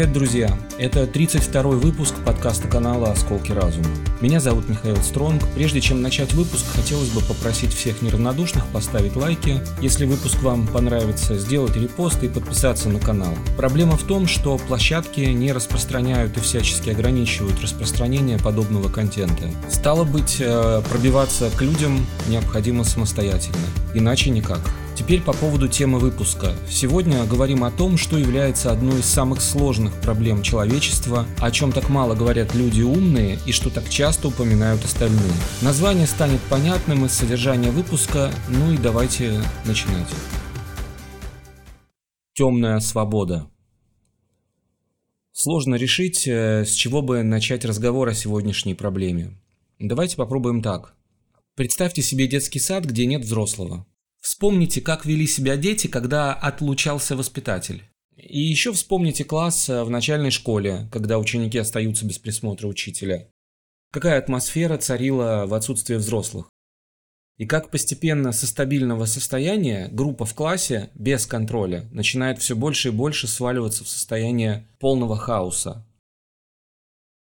Привет, друзья! Это 32-й выпуск подкаста канала «Осколки разума». Меня зовут Михаил Стронг. Прежде чем начать выпуск, хотелось бы попросить всех неравнодушных поставить лайки. Если выпуск вам понравится, сделать репост и подписаться на канал. Проблема в том, что площадки не распространяют и всячески ограничивают распространение подобного контента. Стало быть, э, пробиваться к людям необходимо самостоятельно. Иначе никак. Теперь по поводу темы выпуска. Сегодня говорим о том, что является одной из самых сложных проблем человечества, о чем так мало говорят люди умные и что так часто упоминают остальные. Название станет понятным из содержания выпуска, ну и давайте начинать. Темная свобода. Сложно решить, э, с чего бы начать разговор о сегодняшней проблеме. Давайте попробуем так. Представьте себе детский сад, где нет взрослого. Вспомните, как вели себя дети, когда отлучался воспитатель. И еще вспомните класс э, в начальной школе, когда ученики остаются без присмотра учителя. Какая атмосфера царила в отсутствии взрослых. И как постепенно со стабильного состояния группа в классе без контроля начинает все больше и больше сваливаться в состояние полного хаоса.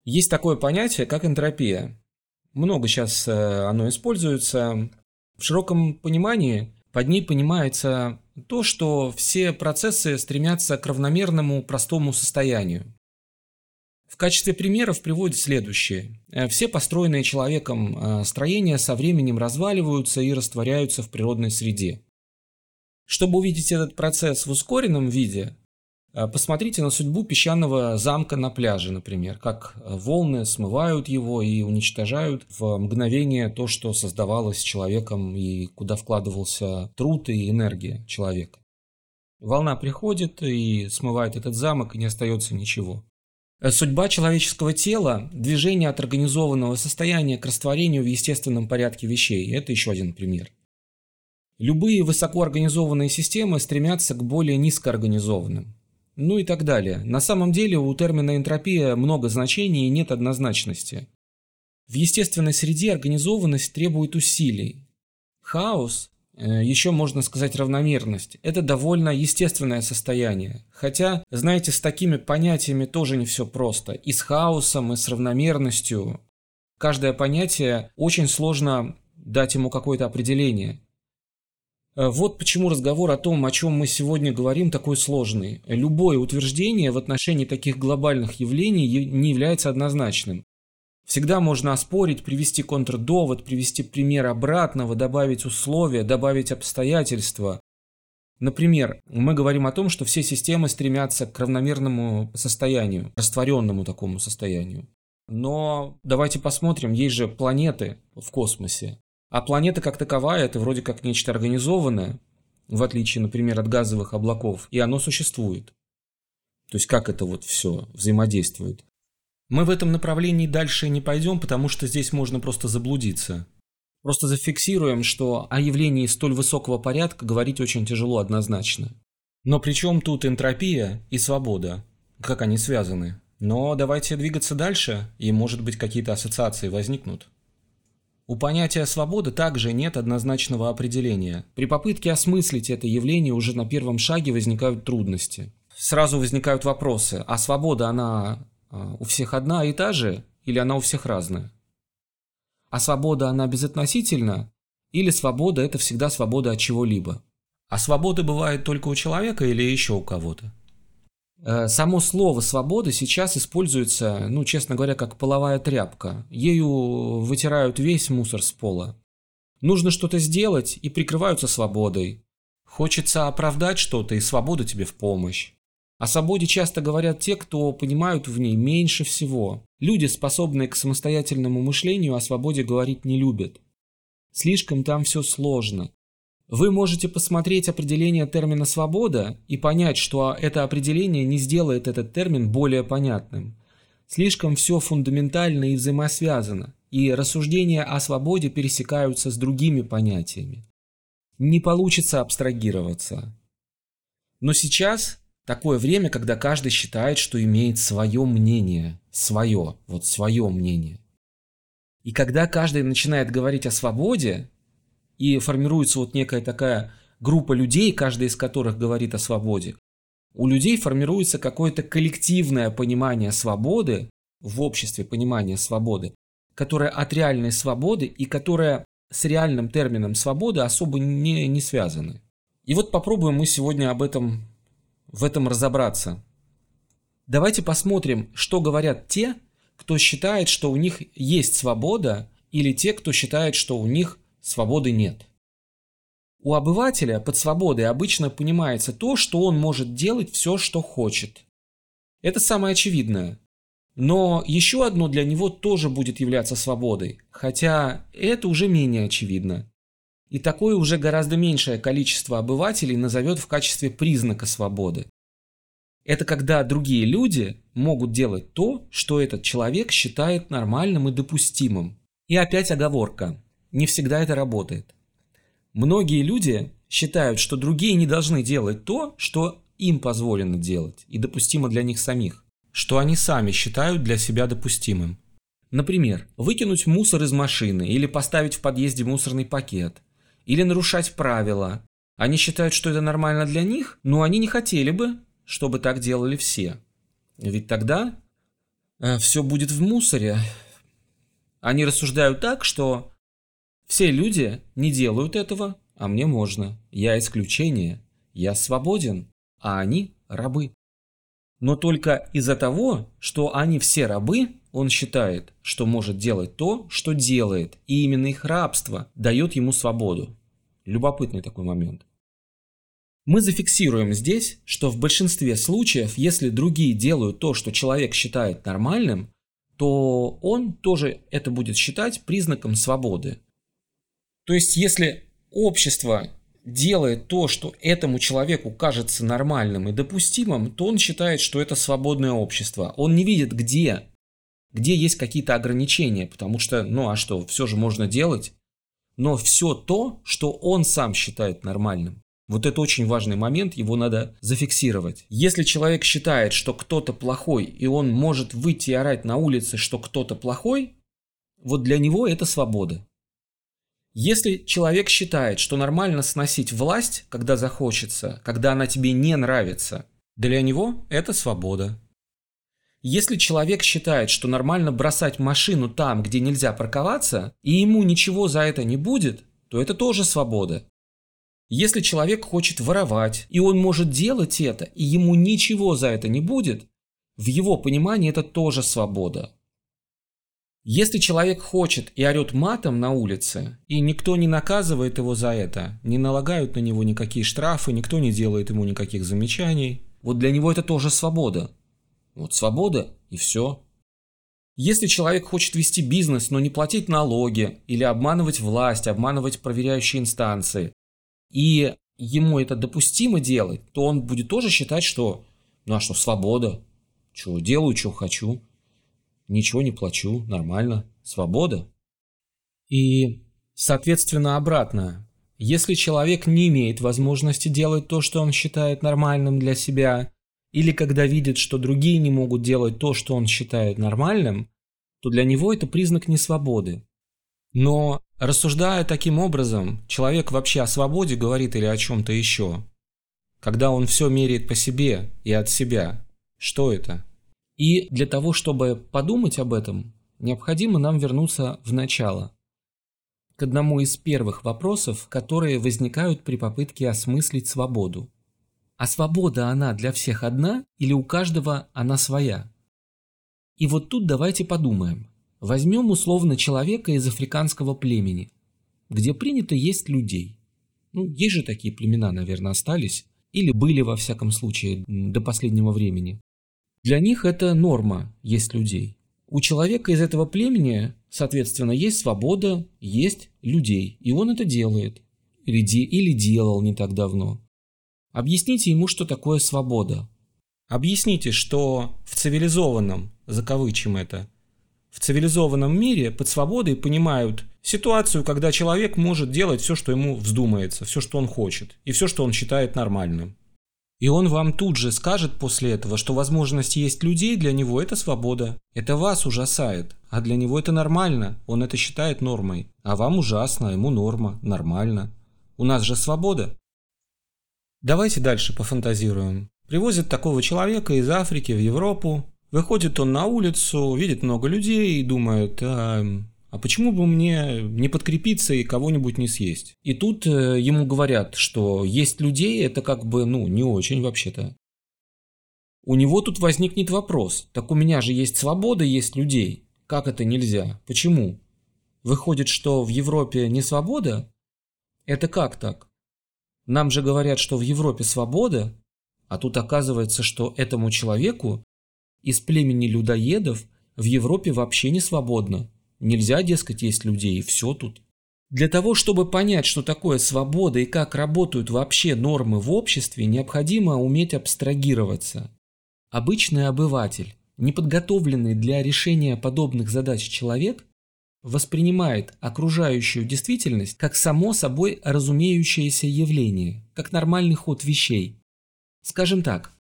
Есть такое понятие, как энтропия. Много сейчас э, оно используется. В широком понимании под ней понимается то, что все процессы стремятся к равномерному простому состоянию. В качестве примеров приводят следующее. Э, все построенные человеком э, строения со временем разваливаются и растворяются в природной среде. Чтобы увидеть этот процесс в ускоренном виде, посмотрите на судьбу песчаного замка на пляже, например, как э, волны смывают его и уничтожают в мгновение то, что создавалось человеком и куда вкладывался труд и энергия человека. Волна приходит и смывает этот замок, и не остается ничего. Э, судьба человеческого тела – движение от организованного состояния к растворению в естественном порядке вещей. Это еще один пример. Любые высокоорганизованные системы стремятся к более низкоорганизованным ну и так далее. На самом деле у термина энтропия много значений и нет однозначности. В естественной среде организованность требует усилий. Хаос, э, еще можно сказать равномерность, это довольно естественное состояние. Хотя, знаете, с такими понятиями тоже не все просто. И с хаосом, и с равномерностью. Каждое понятие очень сложно дать ему какое-то определение. Э, вот почему разговор о том, о чем мы сегодня говорим, такой сложный. Любое утверждение в отношении таких глобальных явлений не является однозначным. Всегда можно оспорить, привести контрдовод, привести пример обратного, добавить условия, добавить обстоятельства. Например, мы говорим о том, что все системы стремятся к равномерному состоянию, растворенному такому состоянию. Но давайте посмотрим, есть же планеты в космосе. А планета как таковая – это вроде как нечто организованное, в отличие, например, от газовых облаков, и оно существует. То есть как это вот все взаимодействует. Мы в этом направлении дальше не пойдем, потому что здесь можно просто заблудиться. Просто зафиксируем, что о явлении столь высокого порядка говорить очень тяжело однозначно. Но при чем тут энтропия и свобода? Как они связаны? Но давайте двигаться дальше, и может быть какие-то ассоциации возникнут. У понятия свободы также нет однозначного определения. При попытке осмыслить это явление уже на первом шаге возникают трудности. Сразу возникают вопросы, а свобода она а, у всех одна и та же или она у всех разная? А свобода она безотносительна или свобода это всегда свобода от чего-либо? А свобода бывает только у человека или еще у кого-то? Э, само слово «свобода» сейчас используется, ну, честно говоря, как половая тряпка. Ею вытирают весь мусор с пола. Нужно что-то сделать и прикрываются свободой. Хочется оправдать что-то, и свобода тебе в помощь. О свободе часто говорят те, кто понимают в ней меньше всего. Люди, способные к самостоятельному мышлению, о свободе говорить не любят. Слишком там все сложно. Вы можете посмотреть определение термина «свобода» и понять, что это определение не сделает этот термин более понятным. Слишком все фундаментально и взаимосвязано, и рассуждения о свободе пересекаются с другими понятиями. Не получится абстрагироваться. Но сейчас такое время, когда каждый считает, что имеет свое мнение, свое, вот свое мнение. И когда каждый начинает говорить о свободе, и формируется вот некая такая группа людей, каждая из которых говорит о свободе, у людей формируется какое-то коллективное понимание свободы, в обществе понимание свободы, которое от реальной свободы и которое с реальным термином свободы особо не, не связаны. И вот попробуем мы сегодня об этом, в этом разобраться. Давайте посмотрим, что говорят те, кто считает, что у них есть свобода, или те, кто считает, что у них свободы нет. У обывателя под свободой обычно понимается то, что он может делать все, что хочет. Это самое очевидное. Но еще одно для него тоже будет являться свободой, хотя это уже менее очевидно. И такое уже гораздо меньшее количество обывателей назовет в качестве признака свободы. Это когда другие люди могут делать то, что этот человек считает нормальным и допустимым. И опять оговорка. Не всегда это работает. Многие люди считают, что другие не должны делать то, что им позволено делать и допустимо для них самих, что они сами считают для себя допустимым. Например, выкинуть мусор из машины или поставить в подъезде мусорный пакет, или нарушать правила. Они считают, что это нормально для них, но они не хотели бы, чтобы так делали все. Ведь тогда э, все будет в мусоре. Они рассуждают так, что все люди не делают этого, а мне можно. Я исключение. Я свободен, а они рабы. Но только из-за того, что они все рабы, он считает, что может делать то, что делает, и именно их рабство дает ему свободу. Любопытный такой момент. Мы зафиксируем здесь, что в большинстве случаев, если другие делают то, что человек считает нормальным, то он тоже это будет считать признаком свободы. То есть, если общество делает то, что этому человеку кажется нормальным и допустимым, то он считает, что это свободное общество. Он не видит, где, где есть какие-то ограничения, потому что, ну а что, все же можно делать. Но все то, что он сам считает нормальным. Вот это очень важный момент, его надо зафиксировать. Если человек считает, что кто-то плохой, и он может выйти и орать на улице, что кто-то плохой, вот для него это свобода. Если человек считает, что нормально сносить власть, когда захочется, когда она тебе не нравится, для него это свобода. Если человек считает, что нормально бросать машину там, где нельзя парковаться, и ему ничего за это не будет, то это тоже свобода. Если человек хочет воровать, и он может делать это, и ему ничего за это не будет, в его понимании это тоже свобода. Если человек хочет и орет матом на улице, и никто не наказывает его за это, не налагают на него никакие штрафы, никто не делает ему никаких замечаний, вот для него это тоже свобода. Вот свобода и все. Если человек хочет вести бизнес, но не платить налоги, или обманывать власть, обманывать проверяющие инстанции, и ему это допустимо делать, то он будет тоже считать, что, ну а что, свобода, что делаю, что хочу, ничего не плачу, нормально, свобода. И, соответственно, обратно, если человек не имеет возможности делать то, что он считает нормальным для себя, или когда видит, что другие не могут делать то, что он считает нормальным, то для него это признак несвободы. Но рассуждая таким образом, человек вообще о свободе говорит или о чем-то еще. Когда он все меряет по себе и от себя, что это? И для того, чтобы подумать об этом, необходимо нам вернуться в начало, к одному из первых вопросов, которые возникают при попытке осмыслить свободу. А свобода она для всех одна или у каждого она своя? И вот тут давайте подумаем, Возьмем условно человека из африканского племени, где принято есть людей. Ну, есть же такие племена, наверное, остались, или были во всяком случае до последнего времени. Для них это норма есть людей. У человека из этого племени, соответственно, есть свобода есть людей, и он это делает. Или, де, или делал не так давно. Объясните ему, что такое свобода. Объясните, что в цивилизованном, закавычим это, в цивилизованном мире под свободой понимают ситуацию, когда человек может делать все, что ему вздумается, все, что он хочет, и все, что он считает нормальным. И он вам тут же скажет после этого, что возможность есть людей для него – это свобода. Это вас ужасает, а для него это нормально, он это считает нормой. А вам ужасно, ему норма, нормально. У нас же свобода. Давайте дальше пофантазируем. Привозят такого человека из Африки в Европу. Выходит он на улицу, видит много людей и думает, а, а почему бы мне не подкрепиться и кого-нибудь не съесть? И тут э, ему говорят, что есть людей это как бы, ну, не очень вообще-то. У него тут возникнет вопрос, так у меня же есть свобода, есть людей. Как это нельзя? Почему? Выходит, что в Европе не свобода? Это как так? Нам же говорят, что в Европе свобода, а тут оказывается, что этому человеку из племени людоедов в Европе вообще не свободно. Нельзя, дескать, есть людей, и все тут. Для того, чтобы понять, что такое свобода и как работают вообще нормы в обществе, необходимо уметь абстрагироваться. Обычный обыватель, неподготовленный для решения подобных задач человек, воспринимает окружающую действительность как само собой разумеющееся явление, как нормальный ход вещей. Скажем так,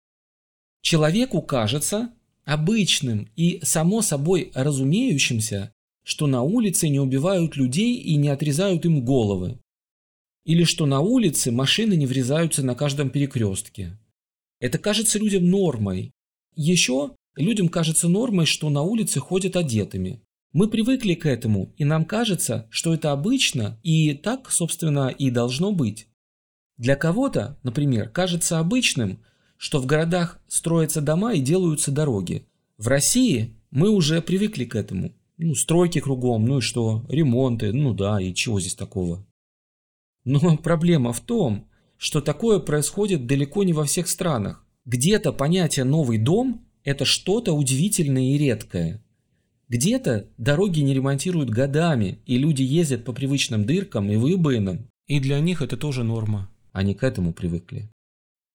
человеку кажется обычным и само собой разумеющимся, что на улице не убивают людей и не отрезают им головы. Или что на улице машины не врезаются на каждом перекрестке. Это кажется людям нормой. Еще людям кажется нормой, что на улице ходят одетыми. Мы привыкли к этому, и нам кажется, что это обычно, и так, собственно, и должно быть. Для кого-то, например, кажется обычным, что в городах строятся дома и делаются дороги. В России мы уже привыкли к этому. Ну, стройки кругом, ну и что, ремонты, ну да, и чего здесь такого. Но проблема в том, что такое происходит далеко не во всех странах. Где-то понятие «новый дом» – это что-то удивительное и редкое. Где-то дороги не ремонтируют годами, и люди ездят по привычным дыркам и выбоинам, и для них это тоже норма. Они к этому привыкли.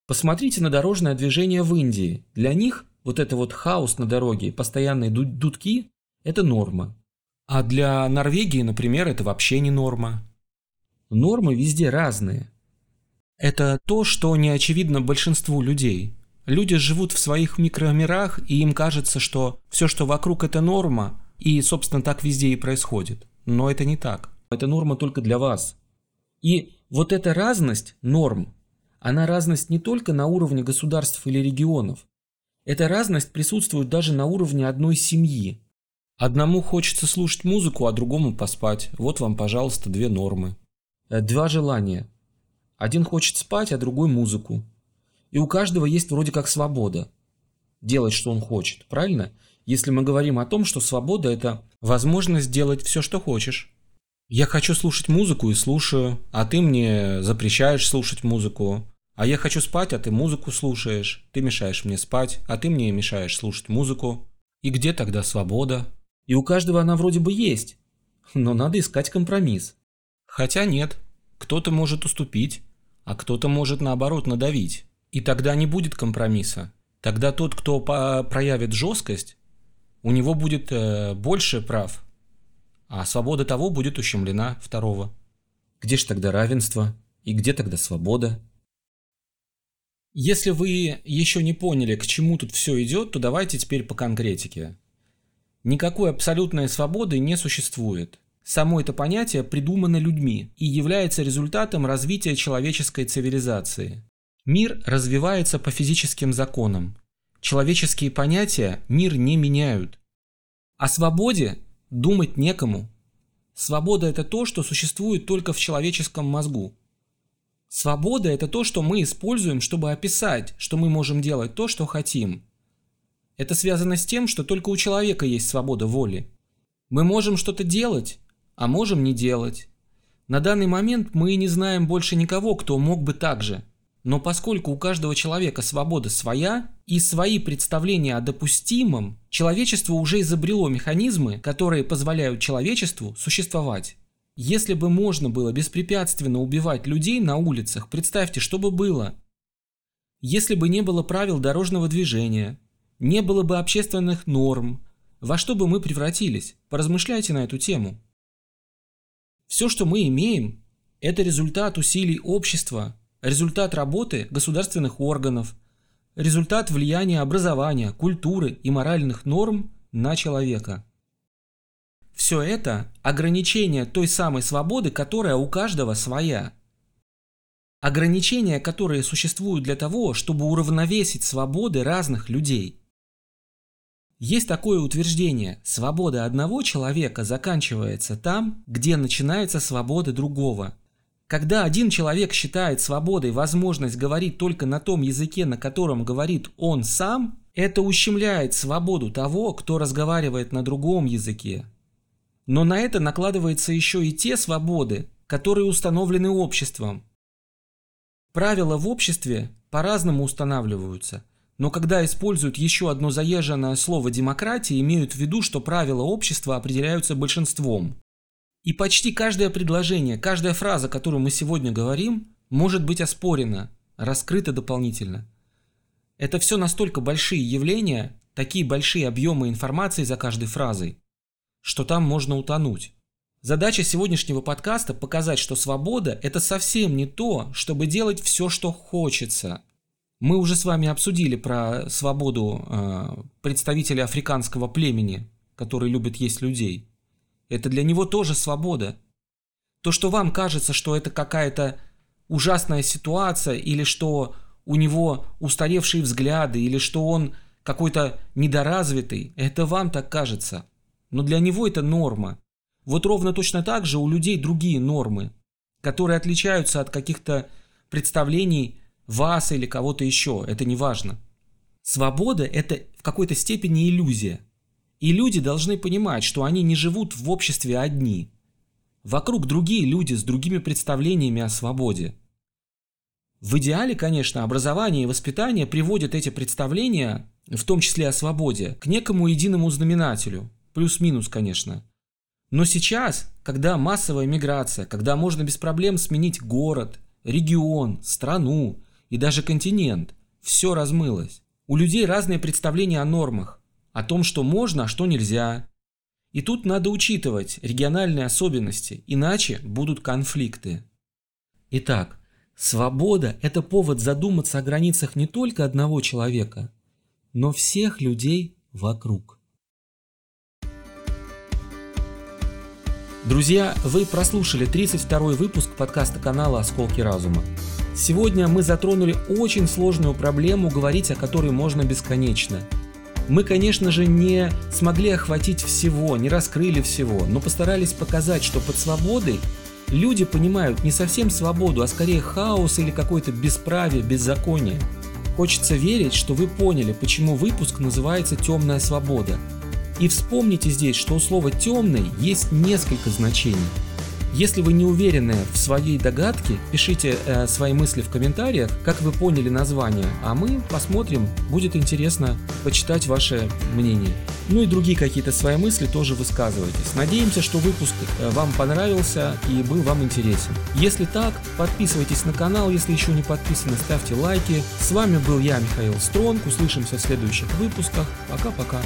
Посмотрите на дорожное движение в Индии. Для них вот это вот хаос на дороге, постоянные дудки это норма. А для Норвегии, например, это вообще не норма. Нормы везде разные. Это то, что не очевидно большинству людей. Люди живут в своих микромирах, и им кажется, что все, что вокруг, это норма, и, собственно, так везде и происходит. Но это не так. Это норма только для вас. И вот эта разность норм, она разность не только на уровне государств или регионов. Эта разность присутствует даже на уровне одной семьи. Одному хочется слушать музыку, а другому поспать. Вот вам, пожалуйста, две нормы. Э, два желания. Один хочет спать, а другой музыку. И у каждого есть вроде как свобода. Делать, что он хочет, правильно? Если мы говорим о том, что свобода – это возможность делать все, что хочешь. Я хочу слушать музыку и слушаю, а ты мне запрещаешь слушать музыку. А я хочу спать, а ты музыку слушаешь. Ты мешаешь мне спать, а ты мне мешаешь слушать музыку. И где тогда свобода? И у каждого она вроде бы есть. Но надо искать компромисс. Хотя нет. Кто-то может уступить, а кто-то может наоборот надавить. И тогда не будет компромисса. Тогда тот, кто проявит жесткость, у него будет э, больше прав, а свобода того будет ущемлена второго. Где же тогда равенство? И где тогда свобода? Если вы еще не поняли, к чему тут все идет, то давайте теперь по конкретике. Никакой абсолютной свободы не существует. Само это понятие придумано людьми и является результатом развития человеческой цивилизации. Мир развивается по физическим законам. Человеческие понятия мир не меняют. О свободе думать некому. Свобода – это то, что существует только в человеческом мозгу. Свобода – это то, что мы используем, чтобы описать, что мы можем делать то, что хотим – это связано с тем, что только у человека есть свобода воли. Мы можем что-то делать, а можем не делать. На данный момент мы не знаем больше никого, кто мог бы так же. Но поскольку у каждого человека свобода своя и свои представления о допустимом, человечество уже изобрело механизмы, которые позволяют человечеству существовать. Если бы можно было беспрепятственно убивать людей на улицах, представьте, что бы было. Если бы не было правил дорожного движения, не было бы общественных норм, во что бы мы превратились? Поразмышляйте на эту тему. Все, что мы имеем, это результат усилий общества, результат работы государственных органов, результат влияния образования, культуры и моральных норм на человека. Все это – ограничение той самой свободы, которая у каждого своя – Ограничения, которые существуют для того, чтобы уравновесить свободы разных людей. Есть такое утверждение – свобода одного человека заканчивается там, где начинается свобода другого. Когда один человек считает свободой возможность говорить только на том языке, на котором говорит он сам, это ущемляет свободу того, кто разговаривает на другом языке. Но на это накладывается еще и те свободы, которые установлены обществом. Правила в обществе по-разному устанавливаются, но когда используют еще одно заезженное слово «демократия», имеют в виду, что правила общества определяются большинством. И почти каждое предложение, каждая фраза, которую мы сегодня говорим, может быть оспорена, раскрыта дополнительно. Это все настолько большие явления, такие большие объемы информации за каждой фразой, что там можно утонуть. Задача сегодняшнего подкаста – показать, что свобода – это совсем не то, чтобы делать все, что хочется. Мы уже с вами обсудили про свободу э, представителя африканского племени, который любит есть людей. Это для него тоже свобода. То, что вам кажется, что это какая-то ужасная ситуация или что у него устаревшие взгляды или что он какой-то недоразвитый, это вам так кажется. Но для него это норма. Вот ровно точно так же у людей другие нормы, которые отличаются от каких-то представлений вас или кого-то еще, это не важно. Свобода – это в какой-то степени иллюзия. И люди должны понимать, что они не живут в обществе одни. Вокруг другие люди с другими представлениями о свободе. В идеале, конечно, образование и воспитание приводят эти представления, в том числе о свободе, к некому единому знаменателю. Плюс-минус, конечно. Но сейчас, когда массовая миграция, когда можно без проблем сменить город, регион, страну и даже континент, все размылось. У людей разные представления о нормах, о том, что можно, а что нельзя. И тут надо учитывать региональные особенности, иначе будут конфликты. Итак, свобода – это повод задуматься о границах не только одного человека, но всех людей вокруг. Друзья, вы прослушали 32 выпуск подкаста канала «Осколки разума». Сегодня мы затронули очень сложную проблему, говорить о которой можно бесконечно. Мы, конечно же, не смогли охватить всего, не раскрыли всего, но постарались показать, что под свободой люди понимают не совсем свободу, а скорее хаос или какое-то бесправие, беззаконие. Хочется верить, что вы поняли, почему выпуск называется «Темная свобода», и вспомните здесь, что у слова «темный» есть несколько значений. Если вы не уверены в своей догадке, пишите э, свои мысли в комментариях, как вы поняли название, а мы посмотрим, будет интересно почитать ваше мнение. Ну и другие какие-то свои мысли тоже высказывайтесь. Надеемся, что выпуск э, вам понравился и был вам интересен. Если так, подписывайтесь на канал, если еще не подписаны, ставьте лайки. С вами был я, Михаил Стронг, услышимся в следующих выпусках. Пока-пока.